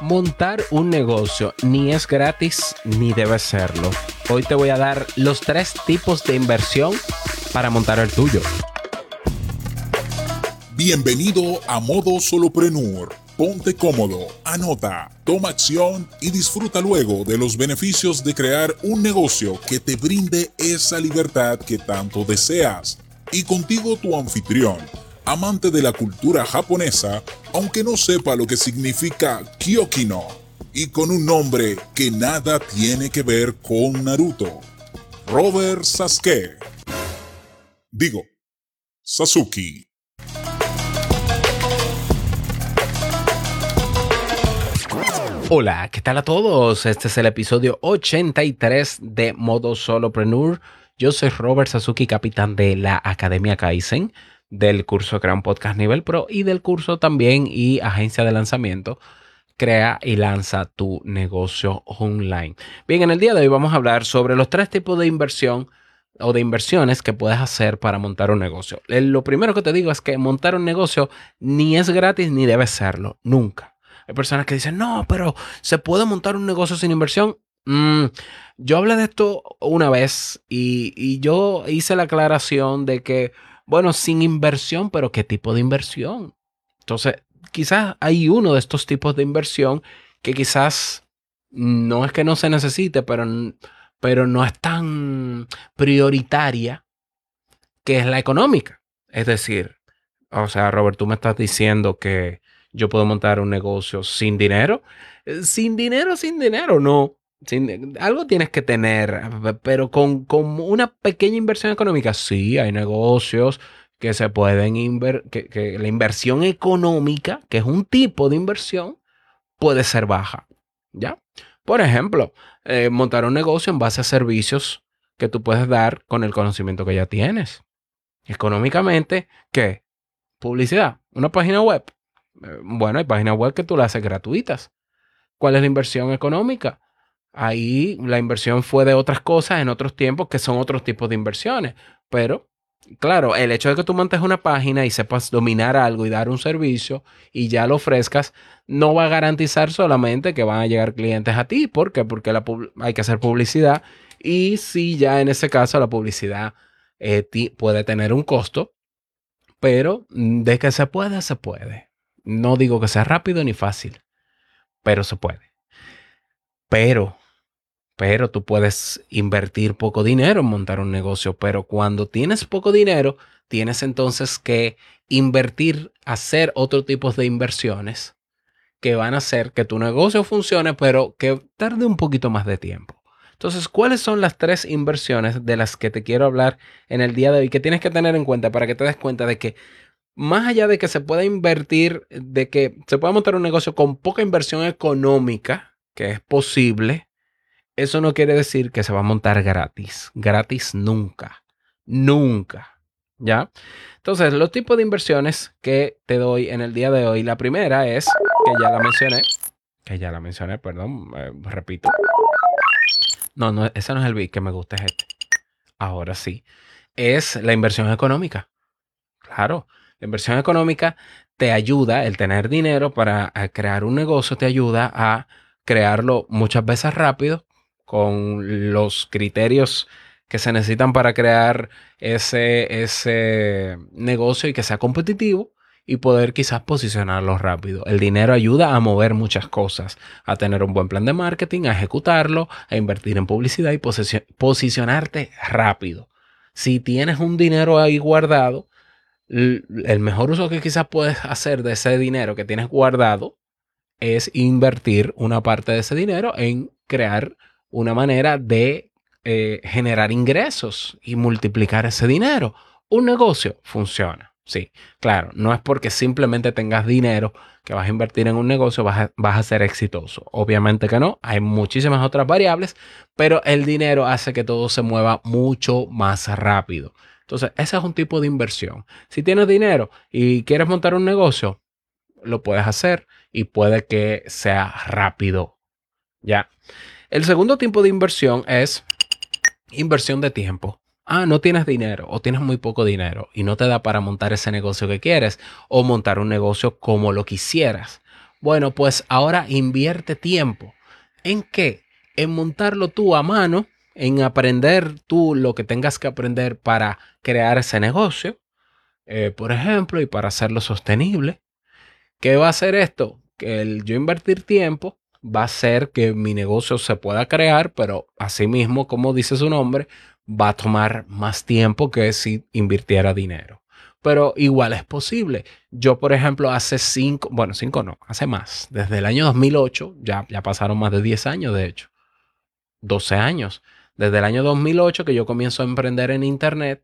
Montar un negocio ni es gratis ni debe serlo. Hoy te voy a dar los tres tipos de inversión para montar el tuyo. Bienvenido a Modo Soloprenur. Ponte cómodo, anota, toma acción y disfruta luego de los beneficios de crear un negocio que te brinde esa libertad que tanto deseas. Y contigo tu anfitrión amante de la cultura japonesa, aunque no sepa lo que significa Kyokino, y con un nombre que nada tiene que ver con Naruto. Robert Sasuke. Digo, Sasuke. Hola, ¿qué tal a todos? Este es el episodio 83 de Modo Solopreneur. Yo soy Robert Sasuke, capitán de la Academia Kaizen del curso Crea un Podcast Nivel Pro y del curso también y agencia de lanzamiento. Crea y lanza tu negocio online. Bien, en el día de hoy vamos a hablar sobre los tres tipos de inversión o de inversiones que puedes hacer para montar un negocio. Lo primero que te digo es que montar un negocio ni es gratis ni debe serlo, nunca. Hay personas que dicen, no, pero ¿se puede montar un negocio sin inversión? Mm, yo hablé de esto una vez y, y yo hice la aclaración de que bueno, sin inversión, pero ¿qué tipo de inversión? Entonces, quizás hay uno de estos tipos de inversión que quizás no es que no se necesite, pero, pero no es tan prioritaria que es la económica. Es decir, o sea, Robert, tú me estás diciendo que yo puedo montar un negocio sin dinero. Eh, sin dinero, sin dinero, no algo tienes que tener, pero con, una pequeña inversión económica, sí, hay negocios que se pueden invertir, que, la inversión económica, que es un tipo de inversión, puede ser baja. ¿Ya? Por ejemplo, eh, montar un negocio en base a servicios que tú puedes dar con el conocimiento que ya tienes. Económicamente, ¿qué? Publicidad, una página web. Eh, bueno, hay páginas web que tú las haces gratuitas. ¿Cuál es la inversión económica? Ahí la inversión fue de otras cosas en otros tiempos que son otros tipos de inversiones. Pero, claro, el hecho de que tú montes una página y sepas dominar algo y dar un servicio y ya lo ofrezcas, no va a garantizar solamente que van a llegar clientes a ti. ¿Por qué? Porque hay que hacer publicidad. Y si ya en ese caso la publicidad eh, puede tener un costo, pero de que se puede, se puede. No digo que sea rápido ni fácil, pero se puede. Pero pero tú puedes invertir poco dinero en montar un negocio, pero cuando tienes poco dinero, tienes entonces que invertir, hacer otro tipo de inversiones que van a hacer que tu negocio funcione, pero que tarde un poquito más de tiempo. Entonces, ¿cuáles son las tres inversiones de las que te quiero hablar en el día de hoy que tienes que tener en cuenta para que te des cuenta de que más allá de que se pueda invertir, de que se pueda montar un negocio con poca inversión económica, que es posible, eso no quiere decir que se va a montar gratis. Gratis nunca. Nunca. ¿Ya? Entonces, los tipos de inversiones que te doy en el día de hoy, la primera es, que ya la mencioné, que ya la mencioné, perdón, eh, repito. No, no, ese no es el bit que me gusta, es este. Ahora sí. Es la inversión económica. Claro, la inversión económica te ayuda, el tener dinero para eh, crear un negocio te ayuda a crearlo muchas veces rápido con los criterios que se necesitan para crear ese, ese negocio y que sea competitivo y poder quizás posicionarlo rápido. El dinero ayuda a mover muchas cosas, a tener un buen plan de marketing, a ejecutarlo, a invertir en publicidad y posicionarte rápido. Si tienes un dinero ahí guardado, el mejor uso que quizás puedes hacer de ese dinero que tienes guardado es invertir una parte de ese dinero en crear una manera de eh, generar ingresos y multiplicar ese dinero. Un negocio funciona. Sí, claro, no es porque simplemente tengas dinero que vas a invertir en un negocio, vas a, vas a ser exitoso. Obviamente que no, hay muchísimas otras variables, pero el dinero hace que todo se mueva mucho más rápido. Entonces, ese es un tipo de inversión. Si tienes dinero y quieres montar un negocio, lo puedes hacer y puede que sea rápido. Ya. El segundo tipo de inversión es inversión de tiempo. ah, no tienes dinero o tienes muy poco dinero y no te da para montar ese negocio que quieres o montar un negocio como lo quisieras. Bueno, pues ahora invierte tiempo. ¿En qué? En montarlo tú a mano, en aprender tú lo que tengas que aprender para crear ese negocio, eh, por ejemplo, y para hacerlo sostenible. ¿Qué va a hacer esto? Que el yo invertir tiempo va a hacer que mi negocio se pueda crear, pero asimismo, como dice su nombre, va a tomar más tiempo que si invirtiera dinero. Pero igual es posible. Yo, por ejemplo, hace cinco, bueno, cinco no, hace más. Desde el año 2008, ya, ya pasaron más de 10 años, de hecho. 12 años. Desde el año 2008 que yo comienzo a emprender en Internet,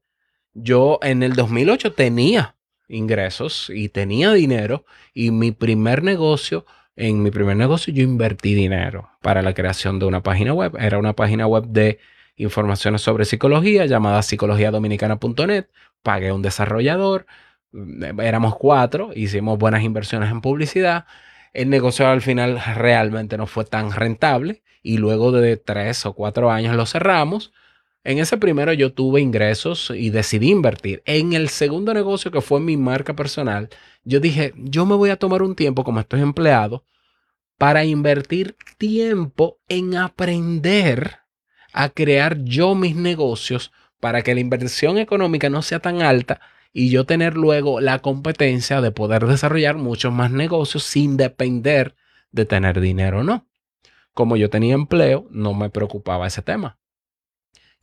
yo en el 2008 tenía ingresos y tenía dinero y mi primer negocio, en mi primer negocio yo invertí dinero para la creación de una página web. Era una página web de informaciones sobre psicología llamada psicologiadominicana.net. Pagué un desarrollador, mm, éramos cuatro, hicimos buenas inversiones en publicidad. El negocio al final realmente no fue tan rentable y luego de tres o cuatro años lo cerramos. En ese primero yo tuve ingresos y decidí invertir. En el segundo negocio que fue mi marca personal, yo dije, yo me voy a tomar un tiempo como estoy empleado para invertir tiempo en aprender a crear yo mis negocios para que la inversión económica no sea tan alta y yo tener luego la competencia de poder desarrollar muchos más negocios sin depender de tener dinero o no. Como yo tenía empleo, no me preocupaba ese tema.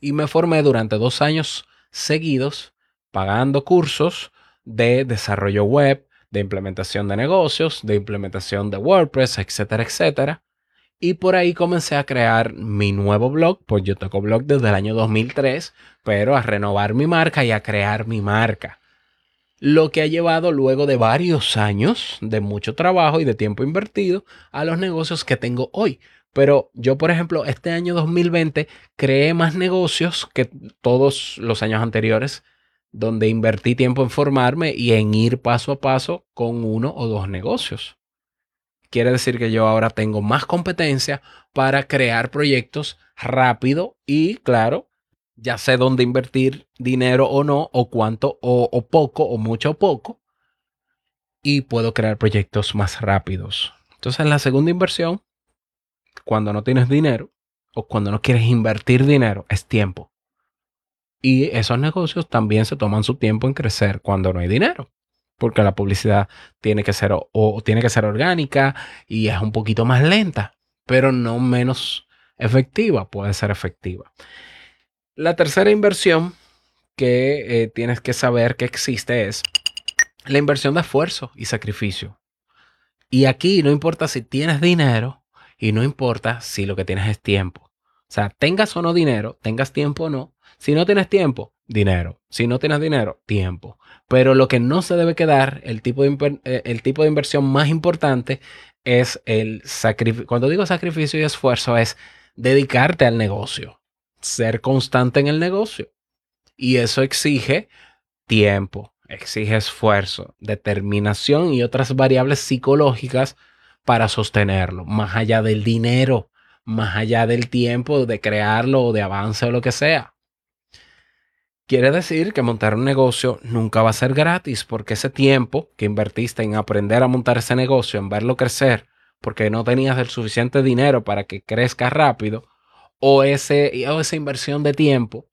Y me formé durante dos años seguidos pagando cursos de desarrollo web, de implementación de negocios, de implementación de WordPress, etcétera, etcétera. Y por ahí comencé a crear mi nuevo blog, pues yo tengo blog desde el año 2003, pero a renovar mi marca y a crear mi marca. Lo que ha llevado luego de varios años de mucho trabajo y de tiempo invertido a los negocios que tengo hoy. Pero yo, por ejemplo, este año 2020 creé más negocios que todos los años anteriores, donde invertí tiempo en formarme y en ir paso a paso con uno o dos negocios quiere decir que yo ahora tengo más competencia para crear proyectos rápido y claro, ya sé dónde invertir dinero o no, o cuánto, o, poco, o mucho o poco, y puedo crear proyectos más rápidos. Entonces, la segunda inversión, cuando no tienes dinero o cuando no quieres invertir dinero, es tiempo. Y esos negocios también se toman su tiempo en crecer cuando no hay dinero porque la publicidad tiene que ser o, tiene que ser orgánica y es un poquito más lenta, pero no menos efectiva, puede ser efectiva. La tercera inversión que eh, tienes que saber que existe es la inversión de esfuerzo y sacrificio. Y aquí no importa si tienes dinero y no importa si lo que tienes es tiempo. O sea, tengas o no dinero, tengas tiempo o no. Si no tienes tiempo, dinero. Si no tienes dinero, tiempo. Pero lo que no se debe quedar, el tipo de, eh, el tipo de inversión más importante es el sacrificio. Cuando digo sacrificio y esfuerzo es dedicarte al negocio, ser constante en el negocio. Y eso exige tiempo, exige esfuerzo, determinación y otras variables psicológicas para sostenerlo, más allá del dinero, más allá del tiempo de crearlo o de avance o lo que sea. Quiere decir que montar un negocio nunca va a ser gratis porque ese tiempo que invertiste en aprender a montar ese negocio, en verlo crecer, porque no tenías el suficiente dinero para que crezca rápido, o, ese, o esa inversión de tiempo,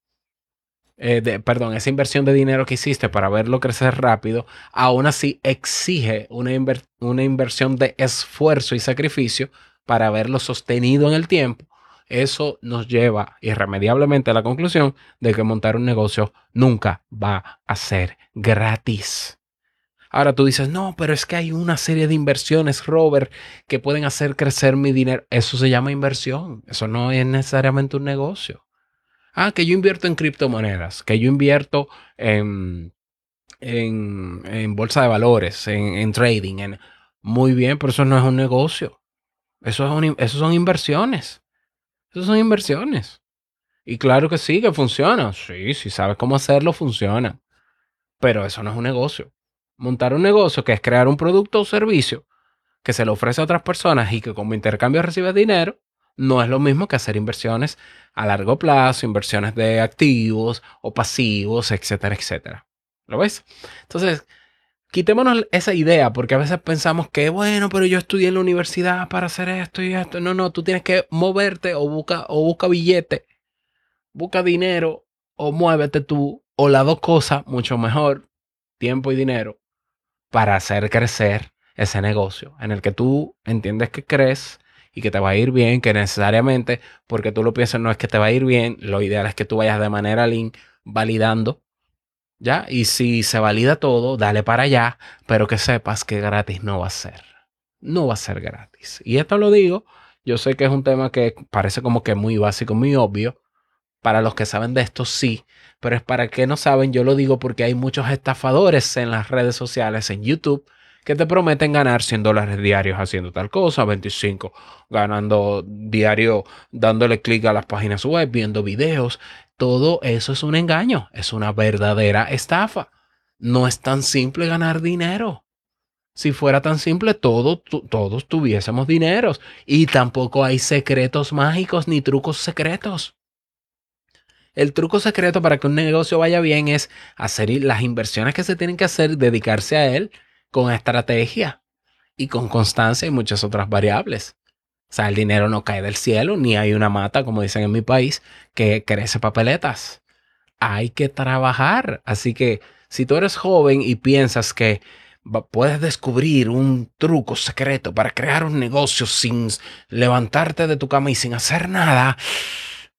eh, perdón, esa inversión de dinero que hiciste para verlo crecer rápido, aún así exige una, una inversión de esfuerzo y sacrificio para verlo sostenido en el tiempo eso nos lleva irremediablemente a la conclusión de que montar un negocio nunca va a ser gratis. Ahora tú dices, no, pero es que hay una serie de inversiones, Robert, que pueden hacer crecer mi dinero. Eso se llama inversión. Eso no es necesariamente un negocio. Ah, que yo invierto en criptomonedas, que yo invierto en, en, bolsa de valores, en, trading. En, muy bien, pero eso no es un negocio. Eso, es eso son inversiones. Esas son inversiones. Y claro que sí, que funciona. Sí, si sabes cómo hacerlo, funciona. Pero eso no es un negocio. Montar un negocio que es crear un producto o servicio que se le ofrece a otras personas y que como intercambio recibes dinero, No es lo mismo que hacer inversiones a largo plazo, inversiones de activos o pasivos, etcétera, etcétera. ¿Lo ves? Entonces, quitémonos esa idea porque a veces pensamos que, bueno, pero yo estudié en la universidad para hacer esto y esto. No, no, tú tienes que moverte o busca, o busca billete, busca dinero o muévete tú o las dos cosas, mucho mejor, tiempo y dinero, para hacer crecer ese negocio en el que tú entiendes que crees y que te va a ir bien, que necesariamente, porque tú lo piensas, no es que te va a ir bien, lo ideal es que tú vayas de manera lean validando, ¿ya? Y si se valida todo, dale para allá, pero que sepas que gratis no va a ser. No va a ser gratis. Y esto lo digo, yo sé que es un tema que parece como que muy básico, muy obvio. Para los que saben de esto, sí, pero es para que no saben, yo lo digo porque hay muchos estafadores en las redes sociales, en YouTube, que te prometen ganar 100 dólares diarios haciendo tal cosa, 25 ganando diario dándole clic a las páginas web, viendo videos. Todo eso es un engaño, es una verdadera estafa. No es tan simple ganar dinero. Si fuera tan simple, todos tuviésemos dineros. Y tampoco hay secretos mágicos ni trucos secretos. El truco secreto para que un negocio vaya bien es hacer las inversiones que se tienen que hacer, dedicarse a él con estrategia y con constancia y muchas otras variables. O sea, el dinero no cae del cielo, ni hay una mata, como dicen en mi país, que crece papeletas. Hay que trabajar. Así que si tú eres joven y piensas que puedes descubrir un truco secreto para crear un negocio sin levantarte de tu cama y sin hacer nada,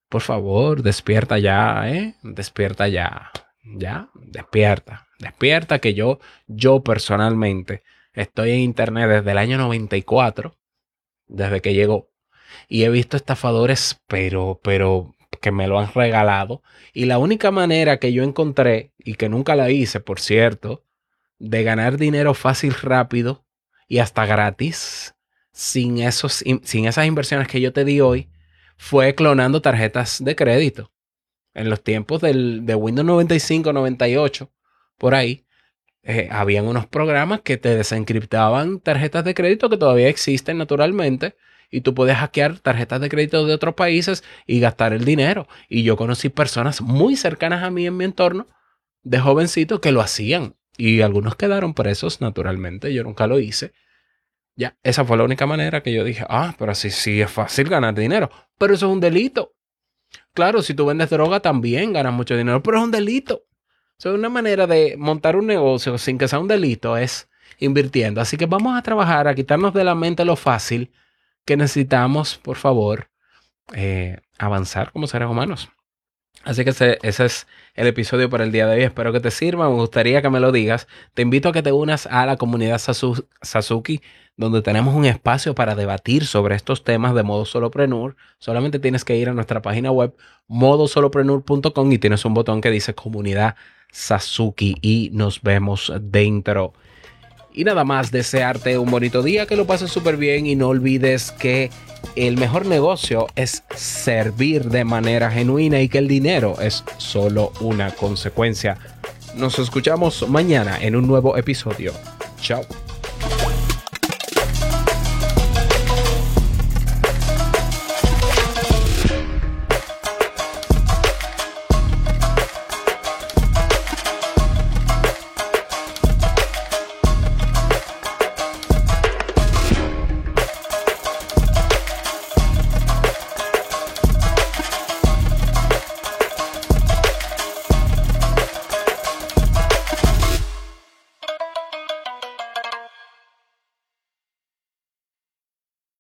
por favor, despierta ya, ¿eh? Despierta ya. Ya, despierta. Despierta que yo, yo personalmente estoy en internet desde el año 94, desde que llegó, y he visto estafadores, pero, pero que me lo han regalado. Y la única manera que yo encontré, y que nunca la hice, por cierto, de ganar dinero fácil, rápido y hasta gratis, sin, esos, sin esas inversiones que yo te di hoy, fue clonando tarjetas de crédito. En los tiempos del, de Windows 95, 98, por ahí, eh, habían unos programas que te desencriptaban tarjetas de crédito que todavía existen naturalmente y tú puedes hackear tarjetas de crédito de otros países y gastar el dinero. Y yo conocí personas muy cercanas a mí en mi entorno de jovencitos que lo hacían y algunos quedaron presos naturalmente, yo nunca lo hice. Ya, esa fue la única manera que yo dije, ah, pero así sí es fácil ganar dinero, pero eso es un delito. Claro, si tú vendes droga también ganas mucho dinero, pero es un delito. So, una manera de montar un negocio sin que sea un delito es invirtiendo. Así que vamos a trabajar a quitarnos de la mente lo fácil que necesitamos, por favor, eh, avanzar como seres humanos. Así que ese, es el episodio para el día de hoy. Espero que te sirva. Me gustaría que me lo digas. Te invito a que te unas a la comunidad Sasuki, donde tenemos un espacio para debatir sobre estos temas de modo soloprenur. Solamente tienes que ir a nuestra página web modosoloprenur.com y tienes un botón que dice comunidad Sasuki y nos vemos dentro. Y nada más, desearte un bonito día, que lo pases súper bien y no olvides que el mejor negocio es servir de manera genuina y que el dinero es solo una consecuencia. Nos escuchamos mañana en un nuevo episodio. Chao.